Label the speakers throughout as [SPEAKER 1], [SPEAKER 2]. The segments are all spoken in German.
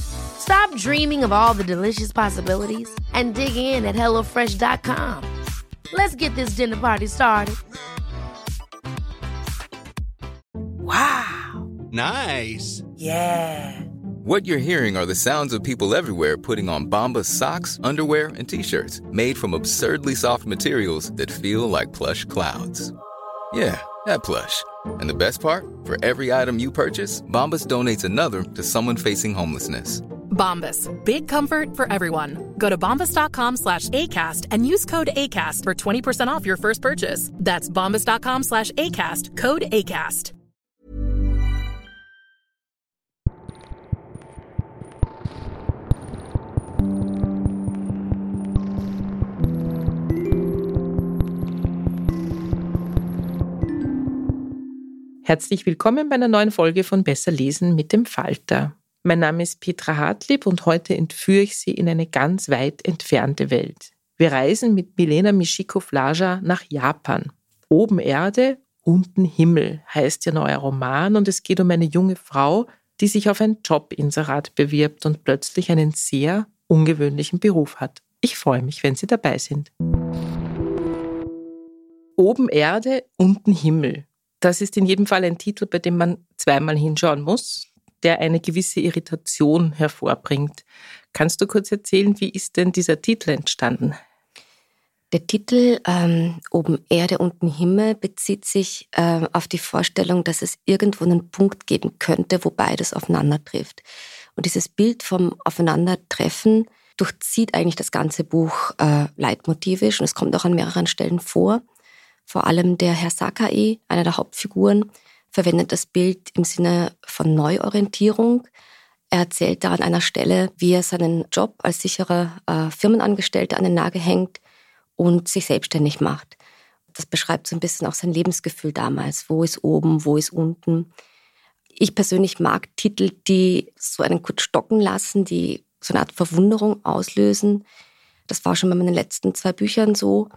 [SPEAKER 1] Stop dreaming of all the delicious possibilities and dig in at HelloFresh.com. Let's get this dinner party started.
[SPEAKER 2] Wow.
[SPEAKER 3] Nice.
[SPEAKER 2] Yeah.
[SPEAKER 4] What you're hearing are the sounds of people everywhere putting on Bombas socks, underwear, and t-shirts made from absurdly soft materials that feel like plush clouds. Yeah, that plush. And the best part? For every item you purchase, Bombas donates another to someone facing homelessness.
[SPEAKER 5] Bombas. Big comfort for everyone. Go to bombas.com slash ACAST and use code ACAST for 20% off your first purchase. That's bombas.com slash ACAST. Code ACAST.
[SPEAKER 2] Herzlich willkommen bei einer neuen Folge von Besser lesen mit dem Falter. Mein Name ist Petra Hartlieb und heute entführe ich Sie in eine ganz weit entfernte Welt. Wir reisen mit Milena Mischikow-Laja nach Japan. Oben Erde, unten Himmel heißt ihr neuer Roman und es geht um eine junge Frau, die sich auf ein Jobinserat bewirbt und plötzlich einen sehr ungewöhnlichen Beruf hat. Ich freue mich, wenn Sie dabei sind. Oben Erde, unten Himmel. Das ist in jedem Fall ein Titel, bei dem man zweimal hinschauen muss, der eine gewisse Irritation hervorbringt. Kannst du kurz erzählen, wie ist denn dieser Titel entstanden?
[SPEAKER 6] Der Titel ähm, Oben Erde, unten Himmel bezieht sich äh, auf die Vorstellung, dass es irgendwo einen Punkt geben könnte, wo beides aufeinander trifft. Und dieses Bild vom Aufeinandertreffen durchzieht eigentlich das ganze Buch äh, leitmotivisch und es kommt auch an mehreren Stellen vor. Vor allem der Herr Sakai, einer der Hauptfiguren, verwendet das Bild im Sinne von Neuorientierung. Er erzählt da an einer Stelle, wie er seinen Job als sicherer äh, Firmenangestellter an den Nagel hängt und sich selbstständig macht. Das beschreibt so ein bisschen auch sein Lebensgefühl damals. Wo ist oben, wo ist unten? Ich persönlich mag Titel, die so einen kurz stocken lassen, die so eine Art Verwunderung auslösen. Das war schon bei meinen letzten zwei Büchern so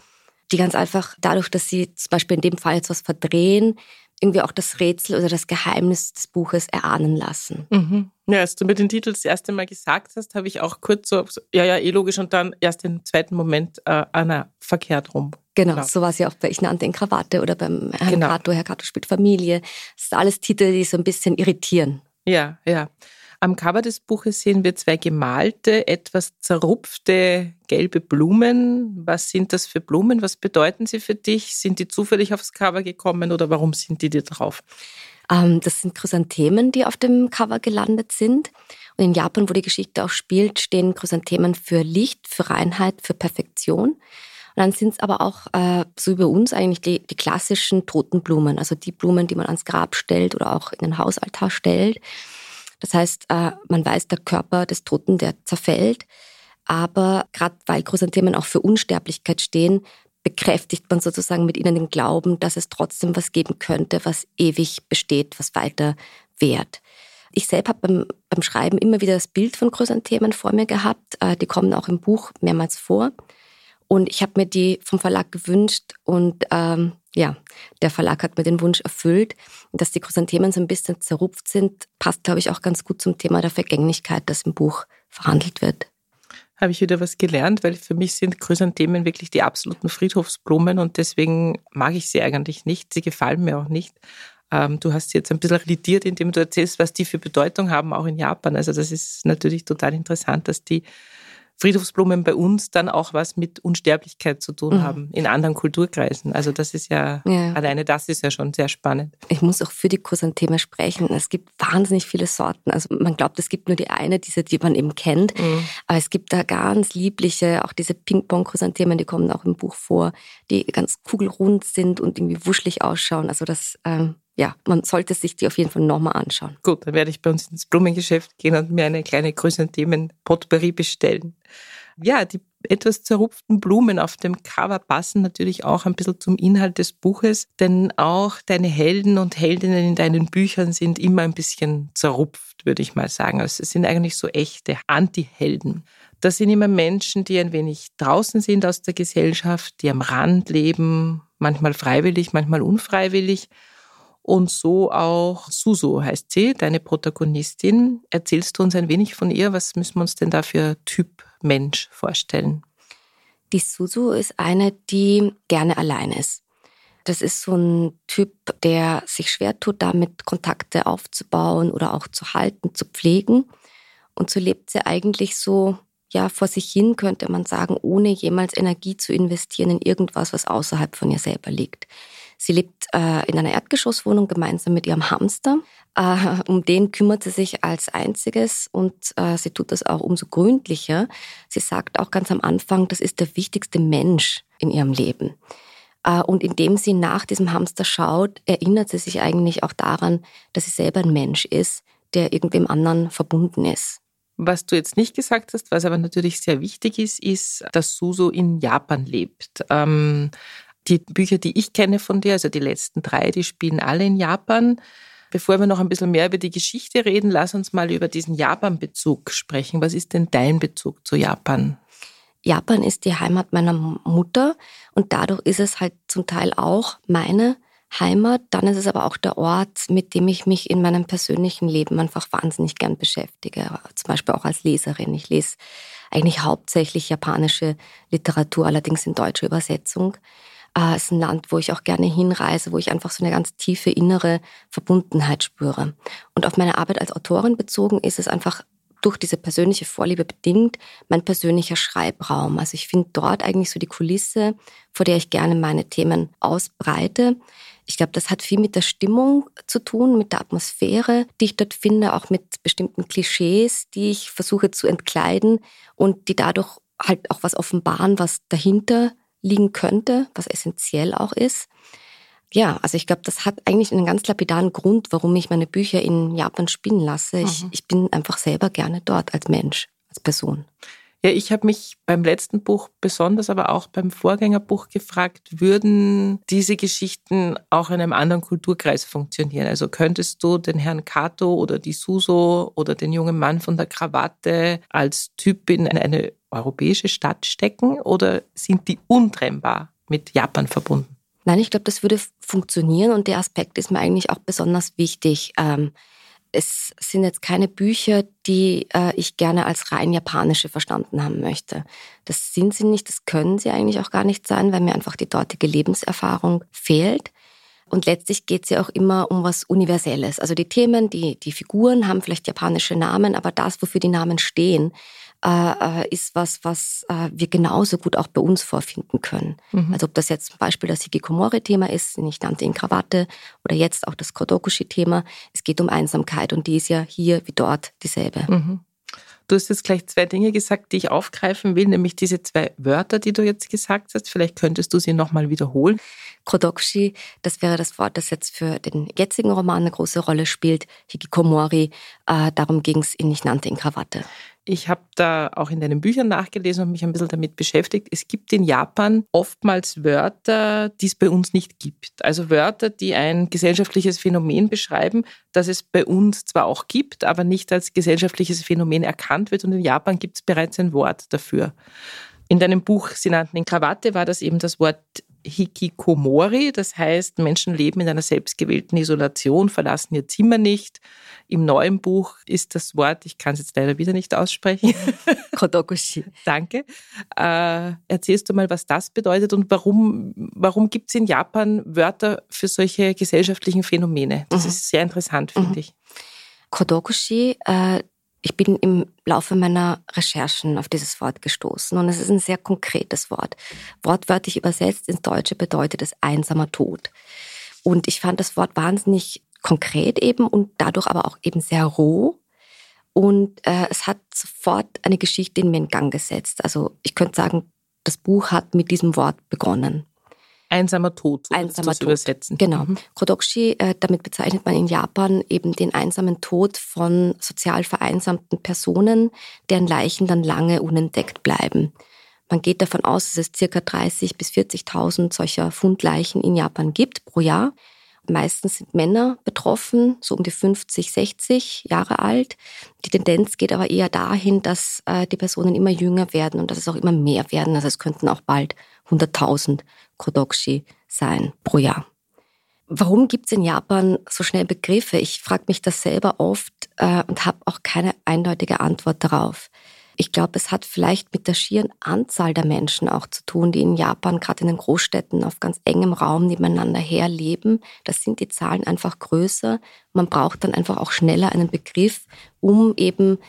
[SPEAKER 6] die ganz einfach dadurch, dass sie zum Beispiel in dem Fall jetzt was verdrehen, irgendwie auch das Rätsel oder das Geheimnis des Buches erahnen lassen.
[SPEAKER 2] Mhm. Ja, als du mir den Titel das erste Mal gesagt hast, habe ich auch kurz so, ja, ja, eh logisch und dann erst im zweiten Moment, äh, Anna, verkehrt rum.
[SPEAKER 6] Genau, genau, so war es ja auch bei Ich nannte ihn Krawatte oder beim Herrn genau. Kato, Herr Kato spielt Familie. Das sind alles Titel, die so ein bisschen irritieren.
[SPEAKER 2] Ja, ja. Am Cover des Buches sehen wir zwei gemalte, etwas zerrupfte gelbe Blumen. Was sind das für Blumen? Was bedeuten sie für dich? Sind die zufällig aufs Cover gekommen oder warum sind die dir drauf?
[SPEAKER 6] Ähm, das sind Chrysanthemen, die auf dem Cover gelandet sind. Und in Japan, wo die Geschichte auch spielt, stehen Chrysanthemen für Licht, für Reinheit, für Perfektion. Und dann sind es aber auch, äh, so wie bei uns eigentlich, die, die klassischen toten Blumen, also die Blumen, die man ans Grab stellt oder auch in den Hausaltar stellt. Das heißt, äh, man weiß, der Körper des Toten, der zerfällt. Aber gerade weil Chrysanthemen auch für Unsterblichkeit stehen, bekräftigt man sozusagen mit ihnen den Glauben, dass es trotzdem was geben könnte, was ewig besteht, was weiter währt. Ich selbst habe beim, beim Schreiben immer wieder das Bild von Chrysanthemen vor mir gehabt. Äh, die kommen auch im Buch mehrmals vor. Und ich habe mir die vom Verlag gewünscht und ähm, ja, der Verlag hat mir den Wunsch erfüllt. Dass die Chrysanthemen so ein bisschen zerrupft sind, passt, glaube ich, auch ganz gut zum Thema der Vergänglichkeit, das im Buch verhandelt wird.
[SPEAKER 2] Habe ich wieder was gelernt, weil für mich sind Chrysanthemen wirklich die absoluten Friedhofsblumen und deswegen mag ich sie eigentlich nicht. Sie gefallen mir auch nicht. Ähm, du hast sie jetzt ein bisschen revidiert, indem du erzählst, was die für Bedeutung haben, auch in Japan. Also das ist natürlich total interessant, dass die Friedhofsblumen bei uns dann auch was mit Unsterblichkeit zu tun mhm. haben, in anderen Kulturkreisen. Also das ist ja, ja, alleine das ist ja schon sehr spannend.
[SPEAKER 6] Ich muss auch für die Chrysantheme sprechen. Es gibt wahnsinnig viele Sorten. Also man glaubt, es gibt nur die eine, diese, die man eben kennt. Mhm. Aber es gibt da ganz liebliche, auch diese Ping-Pong-Chrysanthemen, die kommen auch im Buch vor, die ganz kugelrund sind und irgendwie wuschelig ausschauen. Also das ähm, ja, man sollte sich die auf jeden Fall nochmal anschauen.
[SPEAKER 2] Gut, dann werde ich bei uns ins Blumengeschäft gehen und mir eine kleine Chrysanthemen-Potpourri bestellen. Ja, die etwas zerrupften Blumen auf dem Cover passen natürlich auch ein bisschen zum Inhalt des Buches, denn auch deine Helden und Heldinnen in deinen Büchern sind immer ein bisschen zerrupft, würde ich mal sagen. Also es sind eigentlich so echte Anti-Helden. Das sind immer Menschen, die ein wenig draußen sind aus der Gesellschaft, die am Rand leben, manchmal freiwillig, manchmal unfreiwillig. Und so auch Suso heißt sie, deine Protagonistin. Erzählst du uns ein wenig von ihr? Was müssen wir uns denn da für Typ Mensch vorstellen?
[SPEAKER 6] Die Susu ist eine, die gerne allein ist. Das ist so ein Typ, der sich schwer tut, damit Kontakte aufzubauen oder auch zu halten, zu pflegen. Und so lebt sie eigentlich so, ja, vor sich hin, könnte man sagen, ohne jemals Energie zu investieren in irgendwas, was außerhalb von ihr selber liegt. Sie lebt äh, in einer Erdgeschosswohnung gemeinsam mit ihrem Hamster. Äh, um den kümmert sie sich als einziges und äh, sie tut das auch umso gründlicher. Sie sagt auch ganz am Anfang, das ist der wichtigste Mensch in ihrem Leben. Äh, und indem sie nach diesem Hamster schaut, erinnert sie sich eigentlich auch daran, dass sie selber ein Mensch ist, der irgendwem anderen verbunden ist.
[SPEAKER 2] Was du jetzt nicht gesagt hast, was aber natürlich sehr wichtig ist, ist, dass Suso in Japan lebt. Ähm, die Bücher, die ich kenne von dir, also die letzten drei, die spielen alle in Japan. Bevor wir noch ein bisschen mehr über die Geschichte reden, lass uns mal über diesen Japan-Bezug sprechen. Was ist denn dein Bezug zu Japan?
[SPEAKER 6] Japan ist die Heimat meiner Mutter und dadurch ist es halt zum Teil auch meine Heimat. Dann ist es aber auch der Ort, mit dem ich mich in meinem persönlichen Leben einfach wahnsinnig gern beschäftige. Zum Beispiel auch als Leserin. Ich lese eigentlich hauptsächlich japanische Literatur, allerdings in deutscher Übersetzung. Äh, ist ein Land, wo ich auch gerne hinreise, wo ich einfach so eine ganz tiefe innere Verbundenheit spüre. Und auf meine Arbeit als Autorin bezogen ist es einfach durch diese persönliche Vorliebe bedingt mein persönlicher Schreibraum. Also ich finde dort eigentlich so die Kulisse, vor der ich gerne meine Themen ausbreite. Ich glaube, das hat viel mit der Stimmung zu tun, mit der Atmosphäre, die ich dort finde, auch mit bestimmten Klischees, die ich versuche zu entkleiden und die dadurch halt auch was offenbaren, was dahinter liegen könnte, was essentiell auch ist. Ja, also ich glaube, das hat eigentlich einen ganz lapidaren Grund, warum ich meine Bücher in Japan spielen lasse. Mhm. Ich, ich bin einfach selber gerne dort als Mensch, als Person.
[SPEAKER 2] Ja, ich habe mich beim letzten Buch besonders, aber auch beim Vorgängerbuch gefragt, würden diese Geschichten auch in einem anderen Kulturkreis funktionieren? Also könntest du den Herrn Kato oder die Suso oder den jungen Mann von der Krawatte als Typ in eine europäische Stadt stecken oder sind die untrennbar mit Japan verbunden?
[SPEAKER 6] Nein, ich glaube, das würde funktionieren und der Aspekt ist mir eigentlich auch besonders wichtig. Ähm, es sind jetzt keine Bücher, die äh, ich gerne als rein japanische verstanden haben möchte. Das sind sie nicht, das können sie eigentlich auch gar nicht sein, weil mir einfach die dortige Lebenserfahrung fehlt. Und letztlich geht es ja auch immer um was Universelles. Also die Themen, die, die Figuren haben vielleicht japanische Namen, aber das, wofür die Namen stehen, äh, ist was, was äh, wir genauso gut auch bei uns vorfinden können. Mhm. Also ob das jetzt zum Beispiel das Hikikomori-Thema ist, ich nannte in Krawatte, oder jetzt auch das Kodokushi-Thema. Es geht um Einsamkeit und die ist ja hier wie dort dieselbe.
[SPEAKER 2] Mhm. Du hast jetzt gleich zwei Dinge gesagt, die ich aufgreifen will, nämlich diese zwei Wörter, die du jetzt gesagt hast. Vielleicht könntest du sie nochmal wiederholen.
[SPEAKER 6] Kodokushi, das wäre das Wort, das jetzt für den jetzigen Roman eine große Rolle spielt. Hikikomori, äh, darum ging es in Ich nannte in Krawatte.
[SPEAKER 2] Ich habe da auch in deinen Büchern nachgelesen und mich ein bisschen damit beschäftigt. Es gibt in Japan oftmals Wörter, die es bei uns nicht gibt. Also Wörter, die ein gesellschaftliches Phänomen beschreiben, das es bei uns zwar auch gibt, aber nicht als gesellschaftliches Phänomen erkannt wird. Und in Japan gibt es bereits ein Wort dafür. In deinem Buch Sie nannten in Krawatte war das eben das Wort Hikikomori, das heißt, Menschen leben in einer selbstgewählten Isolation, verlassen ihr Zimmer nicht. Im neuen Buch ist das Wort, ich kann es jetzt leider wieder nicht aussprechen.
[SPEAKER 6] Kodokushi.
[SPEAKER 2] Danke. Äh, erzählst du mal, was das bedeutet und warum, warum gibt es in Japan Wörter für solche gesellschaftlichen Phänomene? Das mhm. ist sehr interessant, finde mhm. ich.
[SPEAKER 6] Kodokushi, äh, ich bin im Laufe meiner Recherchen auf dieses Wort gestoßen und es ist ein sehr konkretes Wort. Wortwörtlich übersetzt ins Deutsche bedeutet es einsamer Tod. Und ich fand das Wort wahnsinnig konkret eben und dadurch aber auch eben sehr roh. Und äh, es hat sofort eine Geschichte in mir in Gang gesetzt. Also ich könnte sagen, das Buch hat mit diesem Wort begonnen.
[SPEAKER 2] Einsamer Tod,
[SPEAKER 6] so einsamer Tod. übersetzen. Genau. Mhm. Kodoshi, äh, damit bezeichnet man in Japan eben den einsamen Tod von sozial vereinsamten Personen, deren Leichen dann lange unentdeckt bleiben. Man geht davon aus, dass es circa 30.000 bis 40.000 solcher Fundleichen in Japan gibt pro Jahr. Meistens sind Männer betroffen, so um die 50, 60 Jahre alt. Die Tendenz geht aber eher dahin, dass äh, die Personen immer jünger werden und dass es auch immer mehr werden. Also es könnten auch bald 100.000 Kodoshi sein pro Jahr. Warum gibt es in Japan so schnell Begriffe? Ich frage mich das selber oft äh, und habe auch keine eindeutige Antwort darauf. Ich glaube, es hat vielleicht mit der schieren Anzahl der Menschen auch zu tun, die in Japan, gerade in den Großstädten, auf ganz engem Raum nebeneinander herleben. Das sind die Zahlen einfach größer. Man braucht dann einfach auch schneller einen Begriff, um eben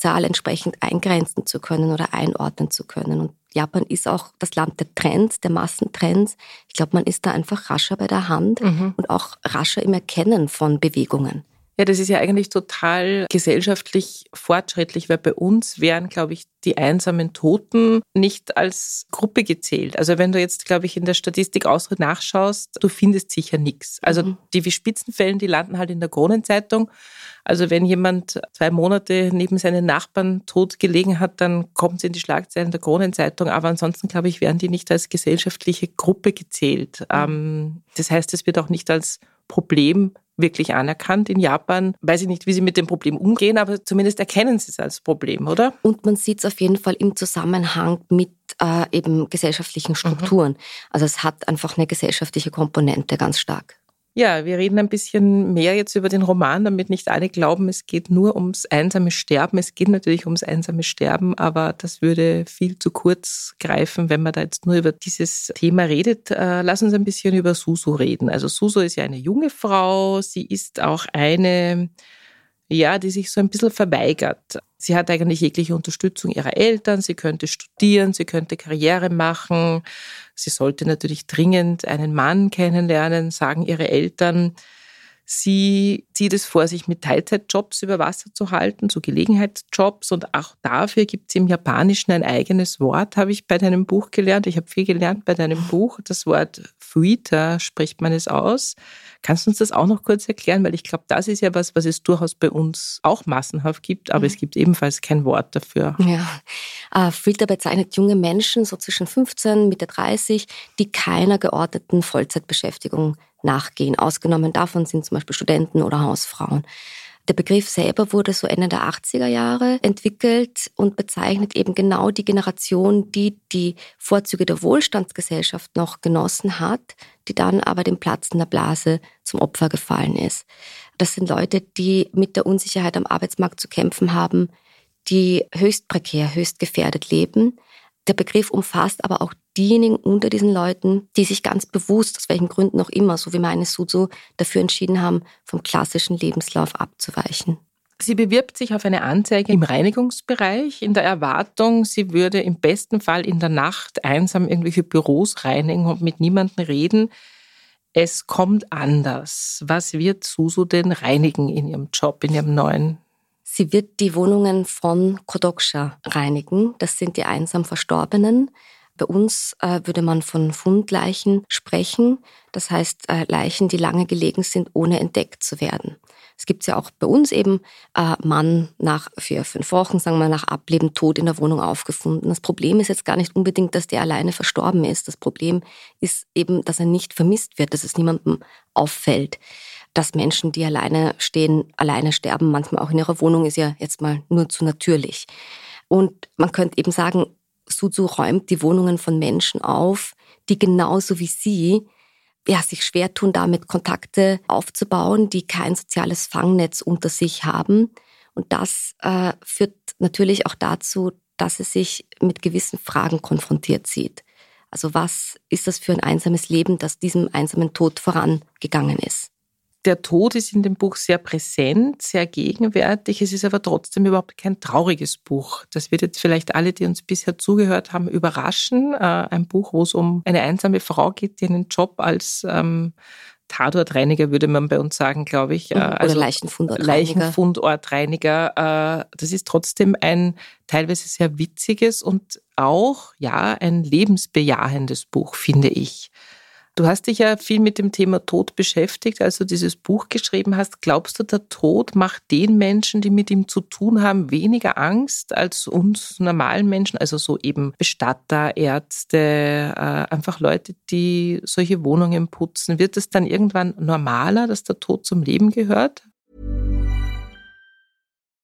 [SPEAKER 6] Zahl entsprechend eingrenzen zu können oder einordnen zu können. Und Japan ist auch das Land der Trends, der Massentrends. Ich glaube, man ist da einfach rascher bei der Hand mhm. und auch rascher im Erkennen von Bewegungen.
[SPEAKER 2] Ja, das ist ja eigentlich total gesellschaftlich fortschrittlich, weil bei uns wären, glaube ich, die einsamen Toten nicht als Gruppe gezählt. Also wenn du jetzt, glaube ich, in der Statistik nachschaust, du findest sicher nichts. Also mhm. die wie Spitzenfällen, die landen halt in der Kronenzeitung. Also wenn jemand zwei Monate neben seinen Nachbarn tot gelegen hat, dann kommt es in die Schlagzeilen der Kronenzeitung. Aber ansonsten, glaube ich, werden die nicht als gesellschaftliche Gruppe gezählt. Mhm. Das heißt, es wird auch nicht als Problem wirklich anerkannt in Japan. Weiß ich nicht, wie sie mit dem Problem umgehen, aber zumindest erkennen sie es als Problem, oder?
[SPEAKER 6] Und man sieht es auf jeden Fall im Zusammenhang mit äh, eben gesellschaftlichen Strukturen. Mhm. Also es hat einfach eine gesellschaftliche Komponente ganz stark.
[SPEAKER 2] Ja, wir reden ein bisschen mehr jetzt über den Roman, damit nicht alle glauben, es geht nur ums einsame Sterben. Es geht natürlich ums einsame Sterben, aber das würde viel zu kurz greifen, wenn man da jetzt nur über dieses Thema redet. Äh, lass uns ein bisschen über Susu reden. Also Susu ist ja eine junge Frau. Sie ist auch eine, ja, die sich so ein bisschen verweigert. Sie hat eigentlich jegliche Unterstützung ihrer Eltern. Sie könnte studieren, sie könnte Karriere machen. Sie sollte natürlich dringend einen Mann kennenlernen, sagen ihre Eltern. Sie zieht es vor, sich mit Teilzeitjobs über Wasser zu halten, so Gelegenheitsjobs. Und auch dafür gibt es im Japanischen ein eigenes Wort, habe ich bei deinem Buch gelernt. Ich habe viel gelernt bei deinem Buch. Das Wort Fuita spricht man es aus. Kannst du uns das auch noch kurz erklären? Weil ich glaube, das ist ja was, was es durchaus bei uns auch massenhaft gibt, aber mhm. es gibt ebenfalls kein Wort dafür.
[SPEAKER 6] Ja, äh, Filter bezeichnet junge Menschen, so zwischen 15, Mitte 30, die keiner geordneten Vollzeitbeschäftigung nachgehen. Ausgenommen davon sind zum Beispiel Studenten oder Hausfrauen. Der Begriff selber wurde so Ende der 80er Jahre entwickelt und bezeichnet eben genau die Generation, die die Vorzüge der Wohlstandsgesellschaft noch genossen hat, die dann aber dem Platzen der Blase zum Opfer gefallen ist. Das sind Leute, die mit der Unsicherheit am Arbeitsmarkt zu kämpfen haben, die höchst prekär, höchst gefährdet leben. Der Begriff umfasst aber auch diejenigen unter diesen Leuten, die sich ganz bewusst, aus welchen Gründen auch immer, so wie meine Suzu, dafür entschieden haben, vom klassischen Lebenslauf abzuweichen.
[SPEAKER 2] Sie bewirbt sich auf eine Anzeige im Reinigungsbereich in der Erwartung, sie würde im besten Fall in der Nacht einsam irgendwelche Büros reinigen und mit niemandem reden. Es kommt anders. Was wird Susu denn reinigen in ihrem Job, in ihrem neuen?
[SPEAKER 6] Sie wird die Wohnungen von Kodoksha reinigen. Das sind die einsam Verstorbenen. Bei uns äh, würde man von Fundleichen sprechen, das heißt äh, Leichen, die lange gelegen sind, ohne entdeckt zu werden. Es gibt ja auch bei uns eben äh, Mann nach vier, fünf Wochen, sagen wir nach Ableben, tot in der Wohnung aufgefunden. Das Problem ist jetzt gar nicht unbedingt, dass der alleine verstorben ist. Das Problem ist eben, dass er nicht vermisst wird, dass es niemandem auffällt. Dass Menschen, die alleine stehen, alleine sterben, manchmal auch in ihrer Wohnung, ist ja jetzt mal nur zu natürlich. Und man könnte eben sagen, Suzu räumt die Wohnungen von Menschen auf, die genauso wie sie ja, sich schwer tun, damit Kontakte aufzubauen, die kein soziales Fangnetz unter sich haben. Und das äh, führt natürlich auch dazu, dass es sich mit gewissen Fragen konfrontiert sieht. Also was ist das für ein einsames Leben, das diesem einsamen Tod vorangegangen ist?
[SPEAKER 2] Der Tod ist in dem Buch sehr präsent, sehr gegenwärtig. Es ist aber trotzdem überhaupt kein trauriges Buch. Das wird jetzt vielleicht alle, die uns bisher zugehört haben, überraschen. Äh, ein Buch, wo es um eine einsame Frau geht, die einen Job als ähm, Tatortreiniger, würde man bei uns sagen, glaube ich.
[SPEAKER 6] Äh, Oder also Leichenfundortreiniger.
[SPEAKER 2] Leichenfundortreiniger. Äh, das ist trotzdem ein teilweise sehr witziges und auch, ja, ein lebensbejahendes Buch, finde ich. Du hast dich ja viel mit dem Thema Tod beschäftigt, als du dieses Buch geschrieben hast. Glaubst du, der Tod macht den Menschen, die mit ihm zu tun haben, weniger Angst als uns normalen Menschen? Also so eben Bestatter, Ärzte, äh, einfach Leute, die solche Wohnungen putzen. Wird es dann irgendwann normaler, dass der Tod zum Leben gehört?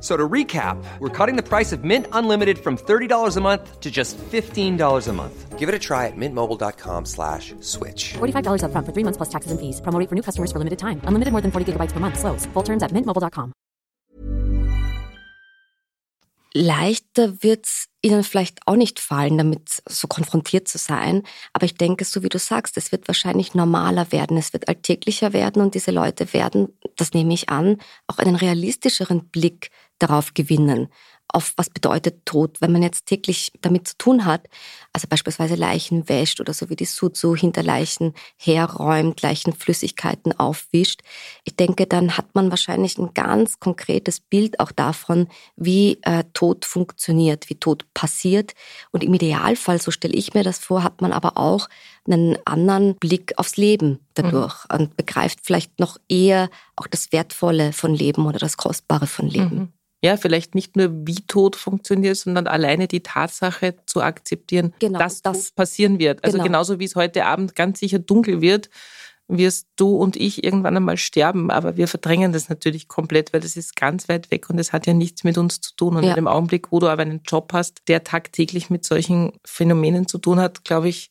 [SPEAKER 3] So to recap, we're cutting the price of Mint Unlimited from $30 a month to just $15 a month. Give it a try at mintmobile.com slash switch.
[SPEAKER 7] $45 up front for three months plus taxes and fees. Promo for new customers for limited time. Unlimited more than 40 gigabytes per month. Slows. Full terms at mintmobile.com.
[SPEAKER 6] Leichter wird's ihnen vielleicht auch nicht fallen, damit so konfrontiert zu sein. Aber ich denke, so wie du sagst, es wird wahrscheinlich normaler werden, es wird alltäglicher werden und diese Leute werden, das nehme ich an, auch einen realistischeren Blick darauf gewinnen auf was bedeutet Tod, wenn man jetzt täglich damit zu tun hat, also beispielsweise Leichen wäscht oder so wie die Suzu hinter Leichen herräumt, Leichenflüssigkeiten aufwischt. Ich denke, dann hat man wahrscheinlich ein ganz konkretes Bild auch davon, wie äh, Tod funktioniert, wie Tod passiert. Und im Idealfall, so stelle ich mir das vor, hat man aber auch einen anderen Blick aufs Leben dadurch mhm. und begreift vielleicht noch eher auch das Wertvolle von Leben oder das Kostbare von Leben. Mhm.
[SPEAKER 2] Ja, vielleicht nicht nur wie Tod funktioniert, sondern alleine die Tatsache zu akzeptieren, genau, dass das passieren wird. Also genau. genauso wie es heute Abend ganz sicher dunkel wird, wirst du und ich irgendwann einmal sterben, aber wir verdrängen das natürlich komplett, weil das ist ganz weit weg und es hat ja nichts mit uns zu tun. Und ja. in dem Augenblick, wo du aber einen Job hast, der tagtäglich mit solchen Phänomenen zu tun hat, glaube ich,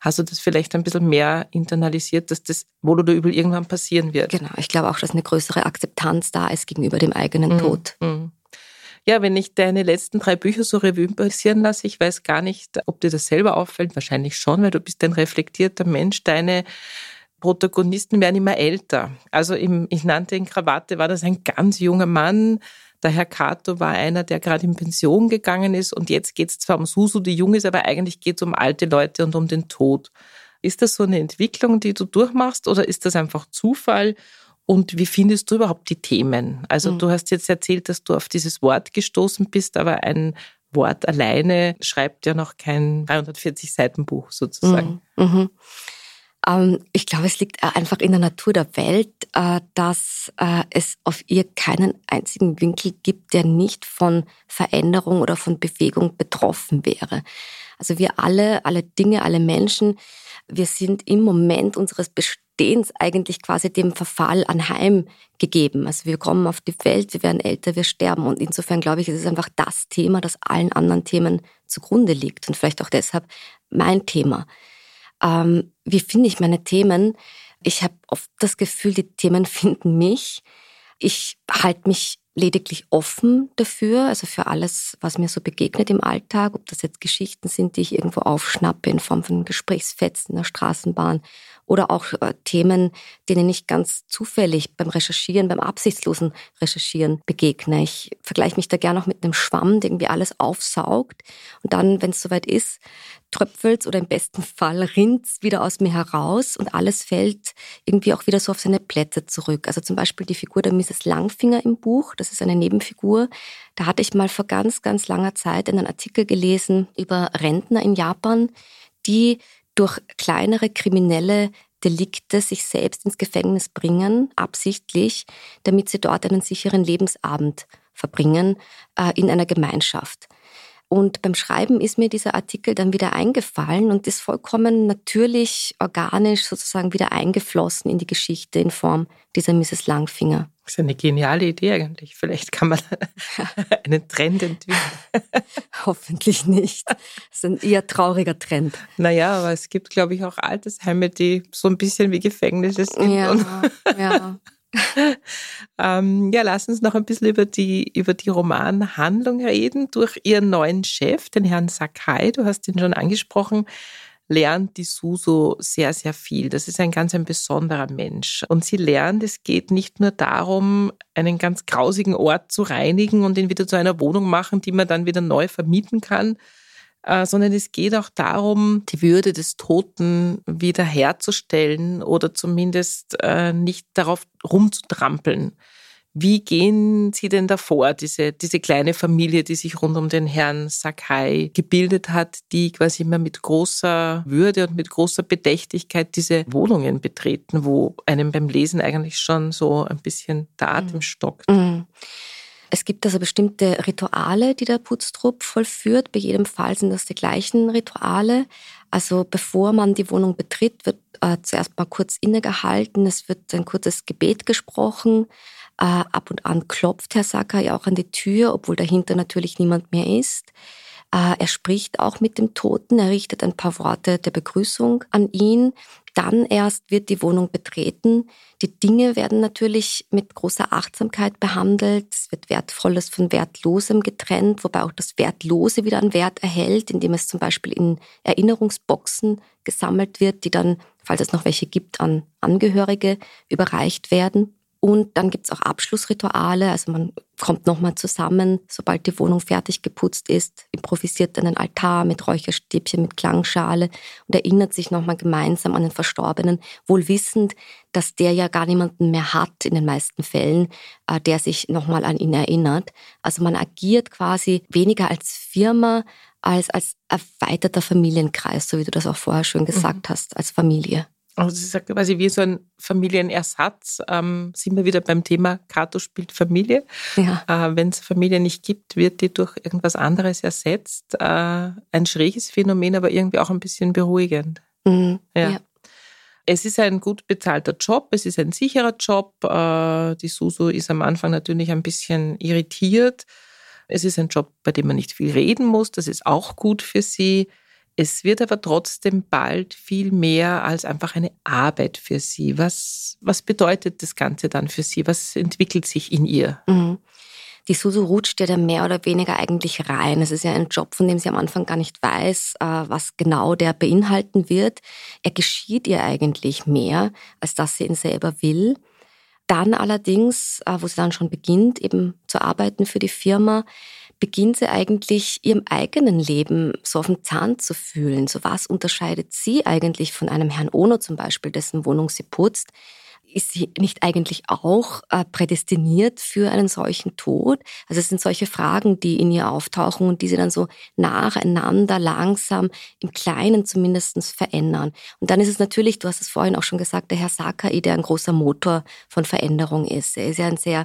[SPEAKER 2] hast du das vielleicht ein bisschen mehr internalisiert, dass das wohl oder übel irgendwann passieren wird.
[SPEAKER 6] Genau, ich glaube auch, dass eine größere Akzeptanz da ist gegenüber dem eigenen mhm. Tod. Mhm.
[SPEAKER 2] Ja, wenn ich deine letzten drei Bücher so Revue passieren lasse, ich weiß gar nicht, ob dir das selber auffällt, wahrscheinlich schon, weil du bist ein reflektierter Mensch. Deine Protagonisten werden immer älter. Also im, ich nannte in Krawatte, war das ein ganz junger Mann, der Herr Kato war einer, der gerade in Pension gegangen ist und jetzt geht es zwar um Susu, die jung ist, aber eigentlich geht es um alte Leute und um den Tod. Ist das so eine Entwicklung, die du durchmachst oder ist das einfach Zufall? Und wie findest du überhaupt die Themen? Also mhm. du hast jetzt erzählt, dass du auf dieses Wort gestoßen bist, aber ein Wort alleine schreibt ja noch kein 340 Seiten Buch sozusagen.
[SPEAKER 6] Mhm. Mhm. Ähm, ich glaube, es liegt äh, einfach in der Natur der Welt, äh, dass äh, es auf ihr keinen einzigen Winkel gibt, der nicht von Veränderung oder von Bewegung betroffen wäre. Also wir alle, alle Dinge, alle Menschen, wir sind im Moment unseres Bestehens eigentlich quasi dem Verfall anheimgegeben. Also wir kommen auf die Welt, wir werden älter, wir sterben. Und insofern glaube ich, es ist einfach das Thema, das allen anderen Themen zugrunde liegt und vielleicht auch deshalb mein Thema. Ähm, wie finde ich meine Themen? Ich habe oft das Gefühl, die Themen finden mich. Ich halte mich lediglich offen dafür, also für alles, was mir so begegnet im Alltag, ob das jetzt Geschichten sind, die ich irgendwo aufschnappe in Form von Gesprächsfetzen in der Straßenbahn oder auch äh, Themen, denen ich ganz zufällig beim Recherchieren, beim absichtslosen Recherchieren begegne. Ich vergleiche mich da gerne auch mit einem Schwamm, der irgendwie alles aufsaugt und dann, wenn es soweit ist, tröpfelt oder im besten Fall rinnt wieder aus mir heraus und alles fällt irgendwie auch wieder so auf seine Plätze zurück. Also zum Beispiel die Figur der Mrs. Langfinger im Buch, das ist eine Nebenfigur. Da hatte ich mal vor ganz, ganz langer Zeit einen Artikel gelesen über Rentner in Japan, die durch kleinere kriminelle Delikte sich selbst ins Gefängnis bringen, absichtlich, damit sie dort einen sicheren Lebensabend verbringen äh, in einer Gemeinschaft. Und beim Schreiben ist mir dieser Artikel dann wieder eingefallen und ist vollkommen natürlich, organisch sozusagen wieder eingeflossen in die Geschichte in Form dieser Mrs. Langfinger.
[SPEAKER 2] Das ist eine geniale Idee eigentlich. Vielleicht kann man einen Trend entwickeln.
[SPEAKER 6] Hoffentlich nicht. Das ist ein eher trauriger Trend.
[SPEAKER 2] Naja, aber es gibt, glaube ich, auch Altersheime, die so ein bisschen wie Gefängnisse sind.
[SPEAKER 6] Ja, ja.
[SPEAKER 2] ähm, ja, lass uns noch ein bisschen über die, über die Romanhandlung reden. Durch ihren neuen Chef, den Herrn Sakai, du hast ihn schon angesprochen, lernt die Suso sehr, sehr viel. Das ist ein ganz ein besonderer Mensch. Und sie lernt, es geht nicht nur darum, einen ganz grausigen Ort zu reinigen und ihn wieder zu einer Wohnung machen, die man dann wieder neu vermieten kann, äh, sondern es geht auch darum, die Würde des Toten wiederherzustellen oder zumindest äh, nicht darauf rumzutrampeln. Wie gehen Sie denn davor, diese, diese kleine Familie, die sich rund um den Herrn Sakai gebildet hat, die quasi immer mit großer Würde und mit großer Bedächtigkeit diese Wohnungen betreten, wo einem beim Lesen eigentlich schon so ein bisschen der Atem stockt?
[SPEAKER 6] Mhm. Es gibt also bestimmte Rituale, die der Putztrupp vollführt. Bei jedem Fall sind das die gleichen Rituale. Also bevor man die Wohnung betritt, wird äh, zuerst mal kurz innegehalten. Es wird ein kurzes Gebet gesprochen. Äh, ab und an klopft Herr Sakai auch an die Tür, obwohl dahinter natürlich niemand mehr ist. Äh, er spricht auch mit dem Toten, er richtet ein paar Worte der Begrüßung an ihn. Dann erst wird die Wohnung betreten. Die Dinge werden natürlich mit großer Achtsamkeit behandelt. Es wird Wertvolles von Wertlosem getrennt, wobei auch das Wertlose wieder einen Wert erhält, indem es zum Beispiel in Erinnerungsboxen gesammelt wird, die dann, falls es noch welche gibt, an Angehörige überreicht werden. Und dann gibt's auch Abschlussrituale, also man kommt nochmal zusammen, sobald die Wohnung fertig geputzt ist, improvisiert einen Altar mit Räucherstäbchen, mit Klangschale und erinnert sich nochmal gemeinsam an den Verstorbenen, wohl wissend, dass der ja gar niemanden mehr hat in den meisten Fällen, äh, der sich nochmal an ihn erinnert. Also man agiert quasi weniger als Firma, als als erweiterter Familienkreis, so wie du das auch vorher schön gesagt mhm. hast, als Familie.
[SPEAKER 2] Also sie sagt quasi wie so ein Familienersatz. Ähm, sind wir wieder beim Thema, Kato spielt Familie. Ja. Äh, Wenn es Familie nicht gibt, wird die durch irgendwas anderes ersetzt. Äh, ein schräges Phänomen, aber irgendwie auch ein bisschen beruhigend. Mhm. Ja. ja. Es ist ein gut bezahlter Job, es ist ein sicherer Job. Äh, die Susu ist am Anfang natürlich ein bisschen irritiert. Es ist ein Job, bei dem man nicht viel reden muss. Das ist auch gut für sie. Es wird aber trotzdem bald viel mehr als einfach eine Arbeit für Sie. Was, was bedeutet das Ganze dann für Sie? Was entwickelt sich in ihr? Mhm.
[SPEAKER 6] Die Susu rutscht ja da mehr oder weniger eigentlich rein. Es ist ja ein Job, von dem sie am Anfang gar nicht weiß, äh, was genau der beinhalten wird. Er geschieht ihr eigentlich mehr, als dass sie ihn selber will. Dann allerdings, äh, wo sie dann schon beginnt, eben zu arbeiten für die Firma, beginnt sie eigentlich ihrem eigenen Leben so auf den Zahn zu fühlen. So was unterscheidet sie eigentlich von einem Herrn Ono zum Beispiel, dessen Wohnung sie putzt? Ist sie nicht eigentlich auch äh, prädestiniert für einen solchen Tod? Also es sind solche Fragen, die in ihr auftauchen und die sie dann so nacheinander langsam im Kleinen zumindest verändern. Und dann ist es natürlich, du hast es vorhin auch schon gesagt, der Herr Sakai, der ein großer Motor von Veränderung ist. Er ist ja ein sehr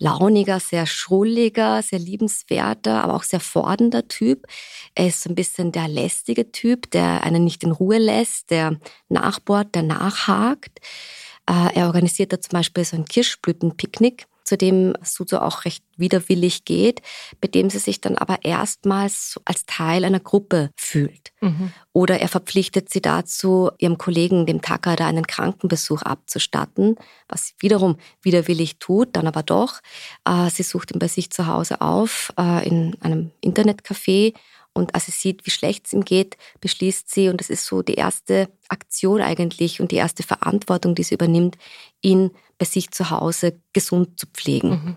[SPEAKER 6] launiger, sehr schrulliger, sehr liebenswerter, aber auch sehr fordernder Typ. Er ist so ein bisschen der lästige Typ, der einen nicht in Ruhe lässt, der nachbohrt, der nachhakt. Äh, er organisiert da zum Beispiel so ein Kirschblütenpicknick zu dem Suzo auch recht widerwillig geht, bei dem sie sich dann aber erstmals als Teil einer Gruppe fühlt. Mhm. Oder er verpflichtet sie dazu, ihrem Kollegen, dem Takada, einen Krankenbesuch abzustatten, was sie wiederum widerwillig tut, dann aber doch. Äh, sie sucht ihn bei sich zu Hause auf, äh, in einem Internetcafé und als sie sieht, wie schlecht es ihm geht, beschließt sie, und das ist so die erste Aktion eigentlich und die erste Verantwortung, die sie übernimmt, ihn bei sich zu Hause gesund zu pflegen. Mhm.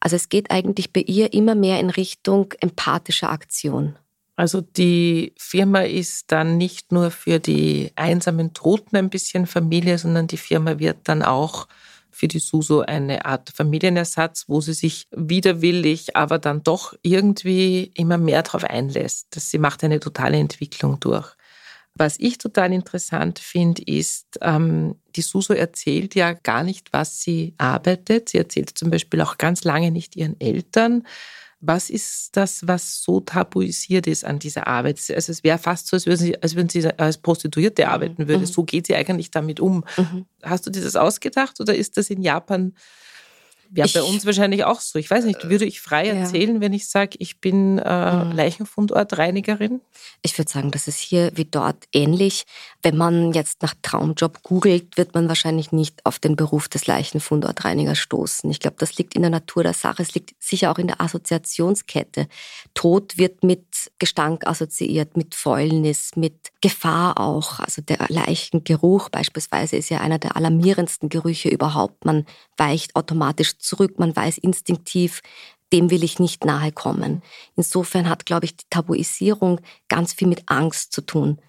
[SPEAKER 6] Also es geht eigentlich bei ihr immer mehr in Richtung empathischer Aktion.
[SPEAKER 2] Also die Firma ist dann nicht nur für die einsamen Toten ein bisschen Familie, sondern die Firma wird dann auch für die Suso eine Art Familienersatz, wo sie sich widerwillig, aber dann doch irgendwie immer mehr darauf einlässt. Dass sie macht eine totale Entwicklung durch. Was ich total interessant finde, ist, ähm, die Suso erzählt ja gar nicht, was sie arbeitet. Sie erzählt zum Beispiel auch ganz lange nicht ihren Eltern. Was ist das, was so tabuisiert ist an dieser Arbeit? Also es wäre fast so, als würden, sie, als würden Sie als Prostituierte mhm. arbeiten würde. Mhm. So geht sie eigentlich damit um. Mhm. Hast du dir das ausgedacht oder ist das in Japan ja, bei uns wahrscheinlich auch so. Ich weiß nicht, würde ich frei erzählen, ja. wenn ich sage, ich bin äh, mhm. Leichenfundortreinigerin?
[SPEAKER 6] Ich würde sagen, das ist hier wie dort ähnlich. Wenn man jetzt nach Traumjob googelt, wird man wahrscheinlich nicht auf den Beruf des Leichenfundortreinigers stoßen. Ich glaube, das liegt in der Natur der Sache. Es liegt sicher auch in der Assoziationskette. Tod wird mit Gestank assoziiert, mit Fäulnis, mit Gefahr auch. Also der Leichengeruch beispielsweise ist ja einer der alarmierendsten Gerüche überhaupt. Man weicht automatisch zurück. Man weiß instinktiv, dem will ich nicht nahe kommen. Insofern hat, glaube ich, die Tabuisierung ganz viel mit Angst zu tun.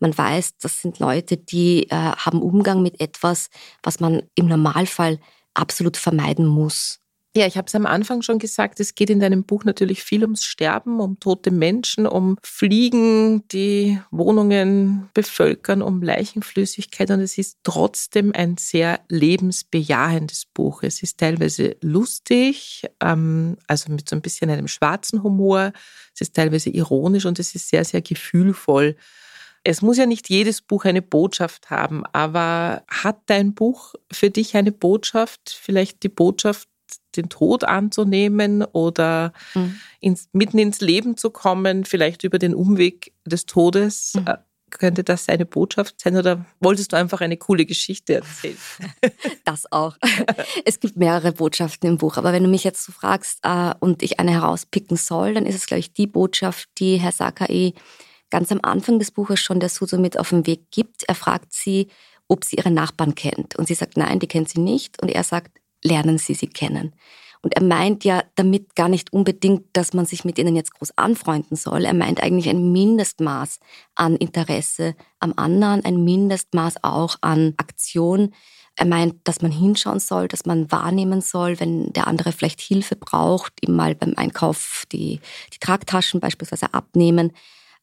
[SPEAKER 6] Man weiß, das sind Leute, die äh, haben Umgang mit etwas, was man im Normalfall absolut vermeiden muss.
[SPEAKER 2] Ja, ich habe es am Anfang schon gesagt, es geht in deinem Buch natürlich viel ums Sterben, um tote Menschen, um Fliegen, die Wohnungen bevölkern, um Leichenflüssigkeit und es ist trotzdem ein sehr lebensbejahendes Buch. Es ist teilweise lustig, ähm, also mit so ein bisschen einem schwarzen Humor, es ist teilweise ironisch und es ist sehr, sehr gefühlvoll. Es muss ja nicht jedes Buch eine Botschaft haben, aber hat dein Buch für dich eine Botschaft, vielleicht die Botschaft, den Tod anzunehmen oder mhm. ins, mitten ins Leben zu kommen, vielleicht über den Umweg des Todes. Mhm. Äh, könnte das eine Botschaft sein oder wolltest du einfach eine coole Geschichte erzählen?
[SPEAKER 6] Das auch. Es gibt mehrere Botschaften im Buch, aber wenn du mich jetzt so fragst äh, und ich eine herauspicken soll, dann ist es, glaube ich, die Botschaft, die Herr Sakai ganz am Anfang des Buches schon der Suso mit auf den Weg gibt. Er fragt sie, ob sie ihre Nachbarn kennt. Und sie sagt, nein, die kennt sie nicht. Und er sagt, lernen Sie sie kennen. Und er meint ja damit gar nicht unbedingt, dass man sich mit ihnen jetzt groß anfreunden soll. Er meint eigentlich ein Mindestmaß an Interesse am anderen, ein Mindestmaß auch an Aktion. Er meint, dass man hinschauen soll, dass man wahrnehmen soll, wenn der andere vielleicht Hilfe braucht, ihm mal beim Einkauf die, die Tragtaschen beispielsweise abnehmen.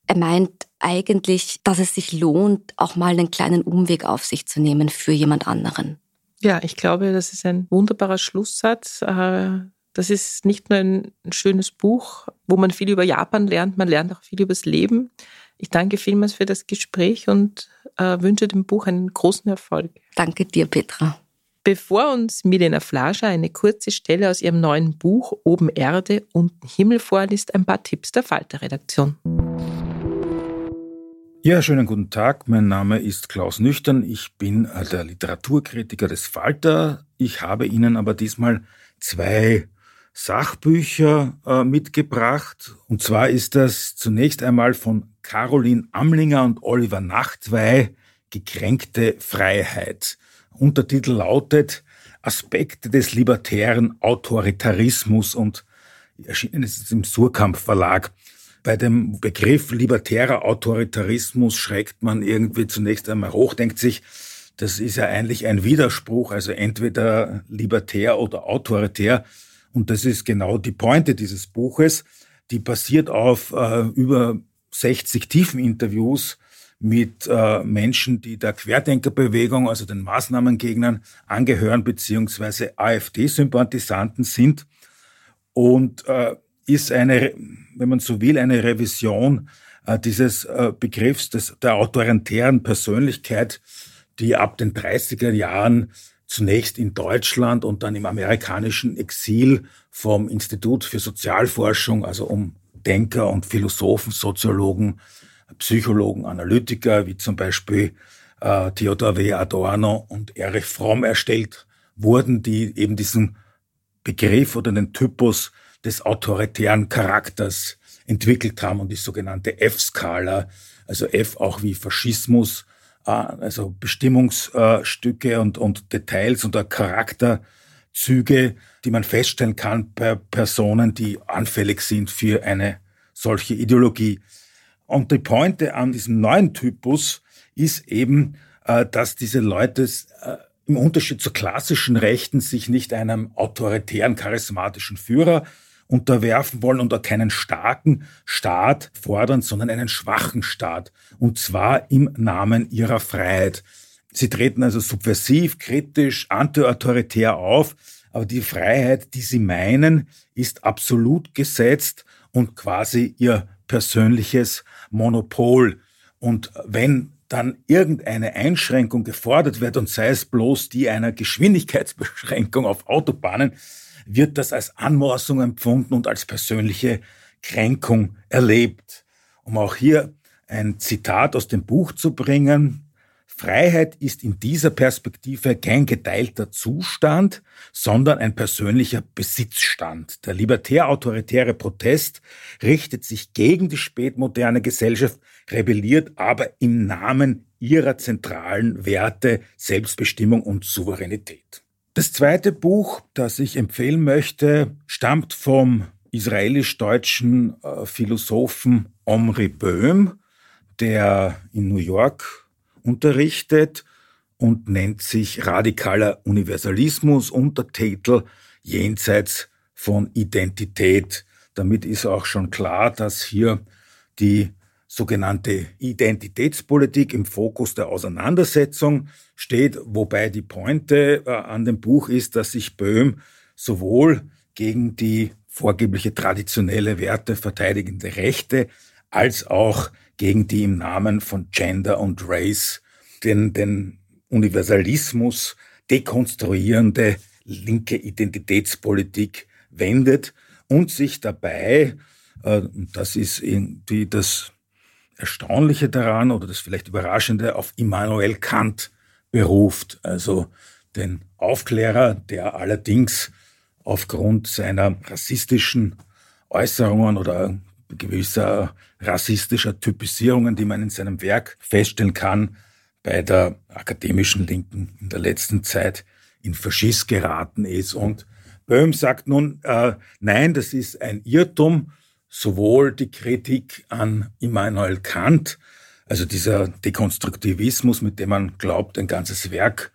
[SPEAKER 6] Er meint eigentlich, dass es sich lohnt, auch mal einen kleinen Umweg auf sich zu nehmen für jemand anderen.
[SPEAKER 2] Ja, ich glaube, das ist ein wunderbarer Schlusssatz. Äh, das ist nicht nur ein schönes Buch, wo man viel über Japan lernt, man lernt auch viel über das Leben. Ich danke vielmals für das Gespräch und äh, wünsche dem Buch einen großen Erfolg.
[SPEAKER 6] Danke dir, Petra.
[SPEAKER 2] Bevor uns Milena Flascher eine kurze Stelle aus ihrem neuen Buch Oben Erde, unten Himmel vorliest, ein paar Tipps der Falter-Redaktion.
[SPEAKER 8] Ja, schönen guten Tag. Mein Name ist Klaus Nüchtern. Ich bin äh, der Literaturkritiker des Falter. Ich habe Ihnen aber diesmal zwei Sachbücher äh, mitgebracht. Und zwar ist das zunächst einmal von Caroline Amlinger und Oliver Nachtwey, Gekränkte Freiheit. Untertitel lautet Aspekte des libertären Autoritarismus und erschienen ist im Surkamp Verlag. Bei dem Begriff libertärer Autoritarismus schreckt man irgendwie zunächst einmal hoch, denkt sich, das ist ja eigentlich ein Widerspruch, also entweder libertär oder autoritär. Und das ist genau die Pointe dieses Buches. Die basiert auf äh, über 60 tiefen Interviews mit äh, Menschen, die der Querdenkerbewegung, also den Maßnahmengegnern, angehören, beziehungsweise AfD-Sympathisanten sind. Und äh, ist eine, wenn man so will, eine Revision äh, dieses äh, Begriffs des, der autoritären Persönlichkeit, die ab den 30er Jahren zunächst in Deutschland und dann im amerikanischen Exil vom Institut für Sozialforschung, also um Denker und Philosophen, Soziologen, Psychologen, Analytiker, wie zum Beispiel äh, Theodor W. Adorno und Erich Fromm erstellt wurden, die eben diesen Begriff oder den Typus des autoritären Charakters entwickelt haben und die sogenannte F-Skala, also F auch wie Faschismus, äh, also Bestimmungsstücke und, und Details und Charakterzüge, die man feststellen kann bei Personen, die anfällig sind für eine solche Ideologie. Und die Pointe an diesem neuen Typus ist eben, äh, dass diese Leute äh, im Unterschied zur klassischen Rechten sich nicht einem autoritären, charismatischen Führer unterwerfen wollen und auch keinen starken Staat fordern, sondern einen schwachen Staat. Und zwar im Namen ihrer Freiheit. Sie treten also subversiv, kritisch, antiautoritär auf, aber die Freiheit, die sie meinen, ist absolut gesetzt und quasi ihr persönliches Monopol. Und wenn dann irgendeine Einschränkung gefordert wird und sei es bloß die einer Geschwindigkeitsbeschränkung auf Autobahnen, wird das als Anmaßung empfunden und als persönliche Kränkung erlebt. Um auch hier ein Zitat aus dem Buch zu bringen. Freiheit ist in dieser Perspektive kein geteilter Zustand, sondern ein persönlicher Besitzstand. Der libertär-autoritäre Protest richtet sich gegen die spätmoderne Gesellschaft, rebelliert aber im Namen ihrer zentralen Werte Selbstbestimmung und Souveränität. Das zweite Buch, das ich empfehlen möchte, stammt vom israelisch-deutschen äh, Philosophen Omri Böhm, der in New York unterrichtet und nennt sich Radikaler Universalismus, Untertitel Jenseits von Identität. Damit ist auch schon klar, dass hier die sogenannte Identitätspolitik im Fokus der Auseinandersetzung steht, wobei die Pointe äh, an dem Buch ist, dass sich Böhm sowohl gegen die vorgebliche traditionelle Werte verteidigende Rechte als auch gegen die im Namen von Gender und Race den, den Universalismus dekonstruierende linke Identitätspolitik wendet und sich dabei, äh, das ist irgendwie das Erstaunliche daran oder das vielleicht Überraschende, auf Immanuel Kant beruft, also den Aufklärer, der allerdings aufgrund seiner rassistischen Äußerungen oder gewisser rassistischer Typisierungen, die man in seinem Werk feststellen kann, bei der akademischen Linken in der letzten Zeit in Faschist geraten ist. Und Böhm sagt nun, äh, nein, das ist ein Irrtum, sowohl die Kritik an Immanuel Kant, also dieser Dekonstruktivismus, mit dem man glaubt, ein ganzes Werk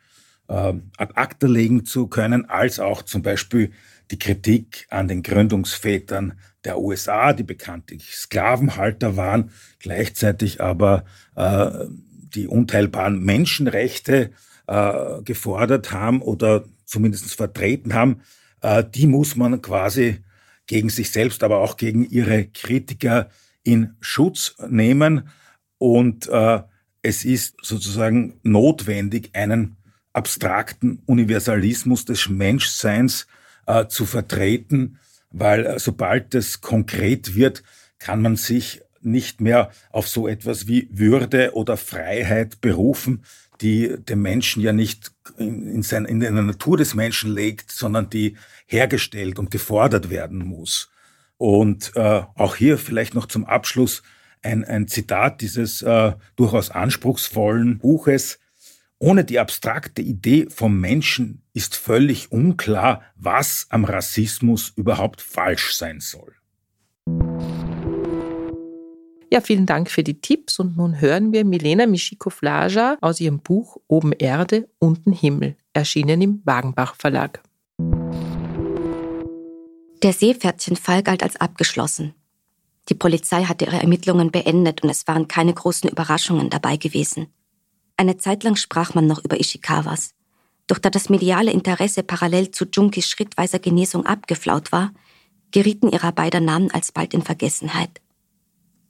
[SPEAKER 8] äh, ad acta legen zu können, als auch zum Beispiel die Kritik an den Gründungsvätern der USA, die bekanntlich Sklavenhalter waren, gleichzeitig aber äh, die unteilbaren Menschenrechte äh, gefordert haben oder zumindest vertreten haben, äh, die muss man quasi gegen sich selbst, aber auch gegen ihre Kritiker in Schutz nehmen. Und äh, es ist sozusagen notwendig, einen abstrakten Universalismus des Menschseins äh, zu vertreten, weil äh, sobald es konkret wird, kann man sich nicht mehr auf so etwas wie Würde oder Freiheit berufen, die dem Menschen ja nicht in, in, sein, in der Natur des Menschen liegt, sondern die hergestellt und gefordert werden muss. Und äh, auch hier vielleicht noch zum Abschluss ein, ein Zitat dieses äh, durchaus anspruchsvollen Buches. Ohne die abstrakte Idee vom Menschen ist völlig unklar, was am Rassismus überhaupt falsch sein soll.
[SPEAKER 2] Ja, vielen Dank für die Tipps und nun hören wir Milena Mischikow-Flaja aus ihrem Buch Oben Erde, unten Himmel, erschienen im Wagenbach Verlag.
[SPEAKER 9] Der Seepferdchenfall galt als abgeschlossen. Die Polizei hatte ihre Ermittlungen beendet und es waren keine großen Überraschungen dabei gewesen. Eine Zeit lang sprach man noch über Ishikawas. Doch da das mediale Interesse parallel zu Junkis schrittweiser Genesung abgeflaut war, gerieten ihrer beider Namen alsbald in Vergessenheit.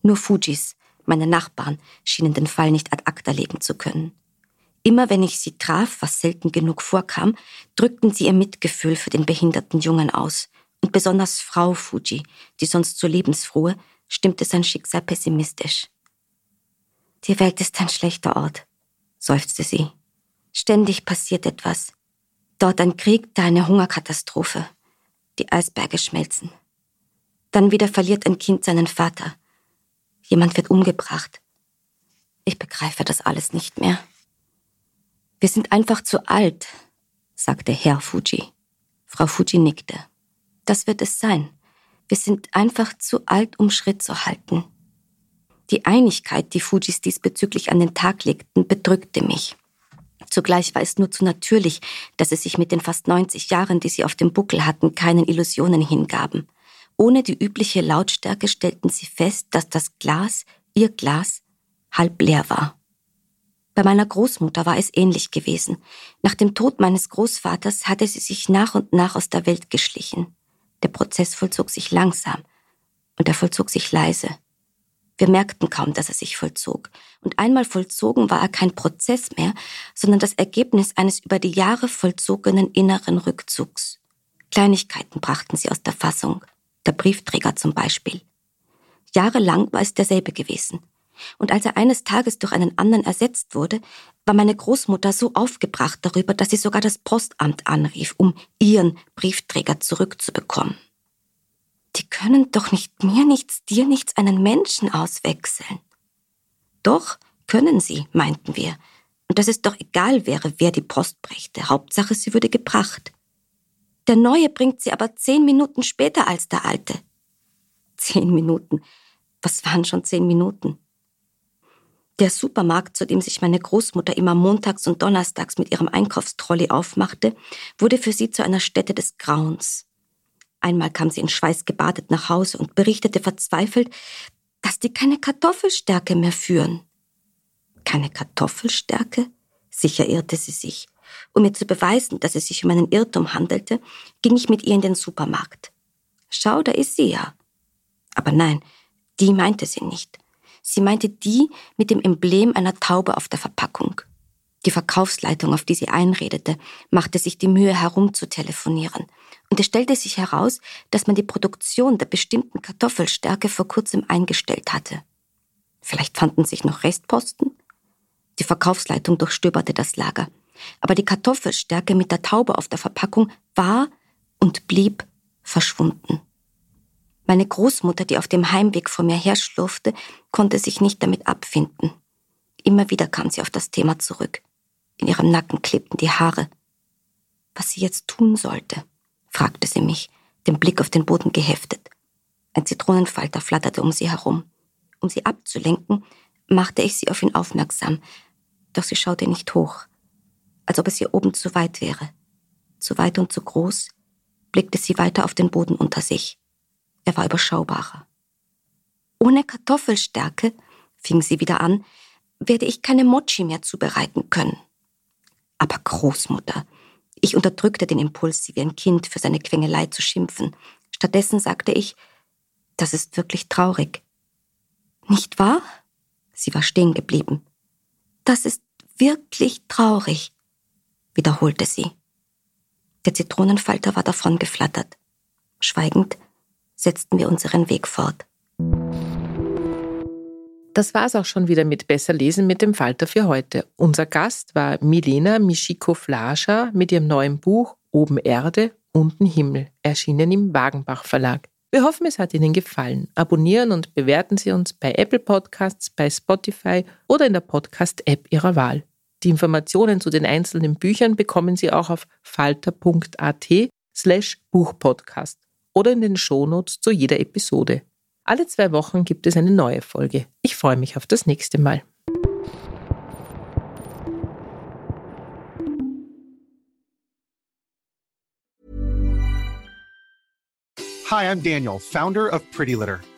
[SPEAKER 9] Nur Fujis, meine Nachbarn, schienen den Fall nicht ad acta legen zu können. Immer wenn ich sie traf, was selten genug vorkam, drückten sie ihr Mitgefühl für den behinderten Jungen aus. Und besonders Frau Fuji, die sonst so lebensfrohe, stimmte sein Schicksal pessimistisch. Die Welt ist ein schlechter Ort, seufzte sie. Ständig passiert etwas. Dort ein Krieg, da eine Hungerkatastrophe. Die Eisberge schmelzen. Dann wieder verliert ein Kind seinen Vater. Jemand wird umgebracht. Ich begreife das alles nicht mehr. Wir sind einfach zu alt, sagte Herr Fuji. Frau Fuji nickte. Das wird es sein. Wir sind einfach zu alt, um Schritt zu halten. Die Einigkeit, die Fujis diesbezüglich an den Tag legten, bedrückte mich. Zugleich war es nur zu natürlich, dass sie sich mit den fast 90 Jahren, die sie auf dem Buckel hatten, keinen Illusionen hingaben. Ohne die übliche Lautstärke stellten sie fest, dass das Glas, ihr Glas, halb leer war. Bei meiner Großmutter war es ähnlich gewesen. Nach dem Tod meines Großvaters hatte sie sich nach und nach aus der Welt geschlichen. Der Prozess vollzog sich langsam und er vollzog sich leise. Wir merkten kaum, dass er sich vollzog. Und einmal vollzogen war er kein Prozess mehr, sondern das Ergebnis eines über die Jahre vollzogenen inneren Rückzugs. Kleinigkeiten brachten sie aus der Fassung der Briefträger zum Beispiel. Jahrelang war es derselbe gewesen. Und als er eines Tages durch einen anderen ersetzt wurde, war meine Großmutter so aufgebracht darüber, dass sie sogar das Postamt anrief, um ihren Briefträger zurückzubekommen. Die können doch nicht mir nichts, dir nichts einen Menschen auswechseln. Doch können sie, meinten wir, Und dass es doch egal wäre, wer die Post brächte. Hauptsache, sie würde gebracht. Der neue bringt sie aber zehn Minuten später als der alte. Zehn Minuten. Was waren schon zehn Minuten? Der Supermarkt, zu dem sich meine Großmutter immer montags und donnerstags mit ihrem Einkaufstrolley aufmachte, wurde für sie zu einer Stätte des Grauens. Einmal kam sie in Schweiß gebadet nach Hause und berichtete verzweifelt, dass die keine Kartoffelstärke mehr führen. Keine Kartoffelstärke? Sicher irrte sie sich. Um mir zu beweisen, dass es sich um einen Irrtum handelte, ging ich mit ihr in den Supermarkt. Schau, da ist sie ja. Aber nein, die meinte sie nicht. Sie meinte die mit dem Emblem einer Taube auf der Verpackung. Die Verkaufsleitung, auf die sie einredete, machte sich die Mühe herumzutelefonieren. Und es stellte sich heraus, dass man die Produktion der bestimmten Kartoffelstärke vor kurzem eingestellt hatte. Vielleicht fanden sich noch Restposten? Die Verkaufsleitung durchstöberte das Lager. Aber die Kartoffelstärke mit der Taube auf der Verpackung war und blieb verschwunden. Meine Großmutter, die auf dem Heimweg vor mir herschlurfte, konnte sich nicht damit abfinden. Immer wieder kam sie auf das Thema zurück. In ihrem Nacken klebten die Haare. Was sie jetzt tun sollte, fragte sie mich, den Blick auf den Boden geheftet. Ein Zitronenfalter flatterte um sie herum. Um sie abzulenken, machte ich sie auf ihn aufmerksam, doch sie schaute nicht hoch, als ob es hier oben zu weit wäre. Zu weit und zu groß blickte sie weiter auf den Boden unter sich. Er war überschaubarer. Ohne Kartoffelstärke, fing sie wieder an, werde ich keine Mochi mehr zubereiten können. Aber Großmutter, ich unterdrückte den Impuls, sie wie ein Kind für seine Quengelei zu schimpfen. Stattdessen sagte ich, das ist wirklich traurig. Nicht wahr? Sie war stehen geblieben. Das ist wirklich traurig, wiederholte sie. Der Zitronenfalter war davon geflattert. Schweigend setzten wir unseren Weg fort.
[SPEAKER 2] Das war's auch schon wieder mit Besser lesen mit dem Falter für heute. Unser Gast war Milena Mischiko-Flascher mit ihrem neuen Buch Oben Erde, unten Himmel, erschienen im Wagenbach Verlag. Wir hoffen, es hat Ihnen gefallen. Abonnieren und bewerten Sie uns bei Apple Podcasts, bei Spotify oder in der Podcast-App Ihrer Wahl. Die Informationen zu den einzelnen Büchern bekommen Sie auch auf falter.at slash Buchpodcast oder in den Shownotes zu jeder Episode. Alle zwei Wochen gibt es eine neue Folge. Ich freue mich auf das nächste Mal.
[SPEAKER 10] Hi, I'm Daniel, Founder of Pretty Litter.